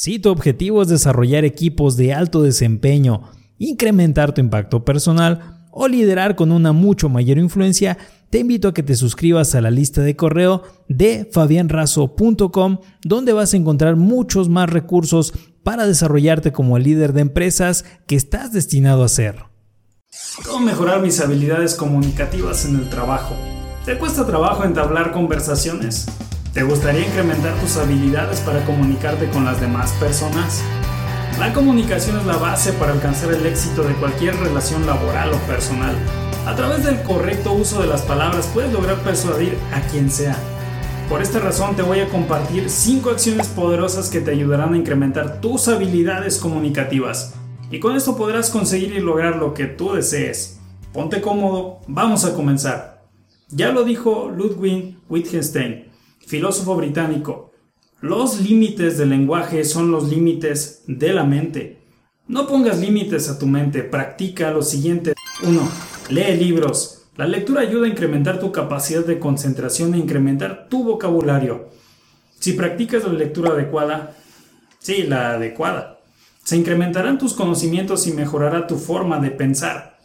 Si tu objetivo es desarrollar equipos de alto desempeño, incrementar tu impacto personal o liderar con una mucho mayor influencia, te invito a que te suscribas a la lista de correo de fabianrazo.com, donde vas a encontrar muchos más recursos para desarrollarte como el líder de empresas que estás destinado a ser. ¿Cómo mejorar mis habilidades comunicativas en el trabajo? ¿Te cuesta trabajo entablar conversaciones? ¿Te gustaría incrementar tus habilidades para comunicarte con las demás personas? La comunicación es la base para alcanzar el éxito de cualquier relación laboral o personal. A través del correcto uso de las palabras puedes lograr persuadir a quien sea. Por esta razón te voy a compartir 5 acciones poderosas que te ayudarán a incrementar tus habilidades comunicativas. Y con esto podrás conseguir y lograr lo que tú desees. Ponte cómodo, vamos a comenzar. Ya lo dijo Ludwig Wittgenstein filósofo británico, los límites del lenguaje son los límites de la mente. No pongas límites a tu mente, practica lo siguiente. 1. Lee libros. La lectura ayuda a incrementar tu capacidad de concentración e incrementar tu vocabulario. Si practicas la lectura adecuada, sí, la adecuada, se incrementarán tus conocimientos y mejorará tu forma de pensar.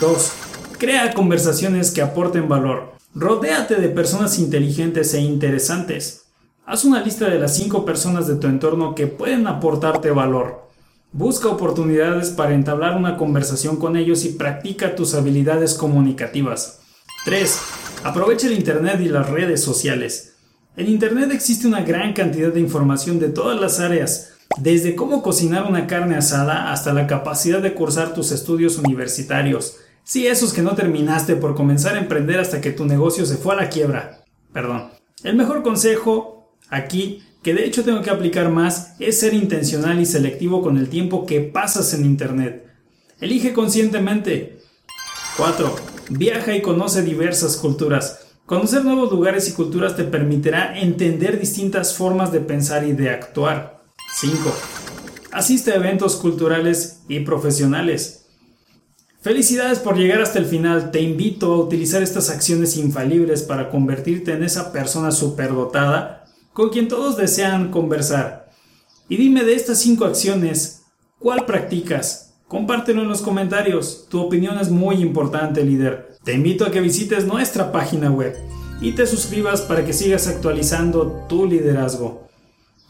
2. Crea conversaciones que aporten valor. Rodéate de personas inteligentes e interesantes. Haz una lista de las 5 personas de tu entorno que pueden aportarte valor. Busca oportunidades para entablar una conversación con ellos y practica tus habilidades comunicativas. 3. Aprovecha el Internet y las redes sociales. En Internet existe una gran cantidad de información de todas las áreas, desde cómo cocinar una carne asada hasta la capacidad de cursar tus estudios universitarios Sí, esos que no terminaste por comenzar a emprender hasta que tu negocio se fue a la quiebra. Perdón. El mejor consejo aquí, que de hecho tengo que aplicar más, es ser intencional y selectivo con el tiempo que pasas en Internet. Elige conscientemente. 4. Viaja y conoce diversas culturas. Conocer nuevos lugares y culturas te permitirá entender distintas formas de pensar y de actuar. 5. Asiste a eventos culturales y profesionales. Felicidades por llegar hasta el final. Te invito a utilizar estas acciones infalibles para convertirte en esa persona superdotada con quien todos desean conversar. Y dime de estas cinco acciones, ¿cuál practicas? Compártelo en los comentarios. Tu opinión es muy importante, líder. Te invito a que visites nuestra página web y te suscribas para que sigas actualizando tu liderazgo.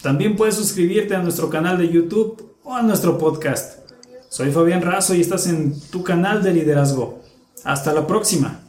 También puedes suscribirte a nuestro canal de YouTube o a nuestro podcast. Soy Fabián Razo y estás en tu canal de liderazgo. Hasta la próxima.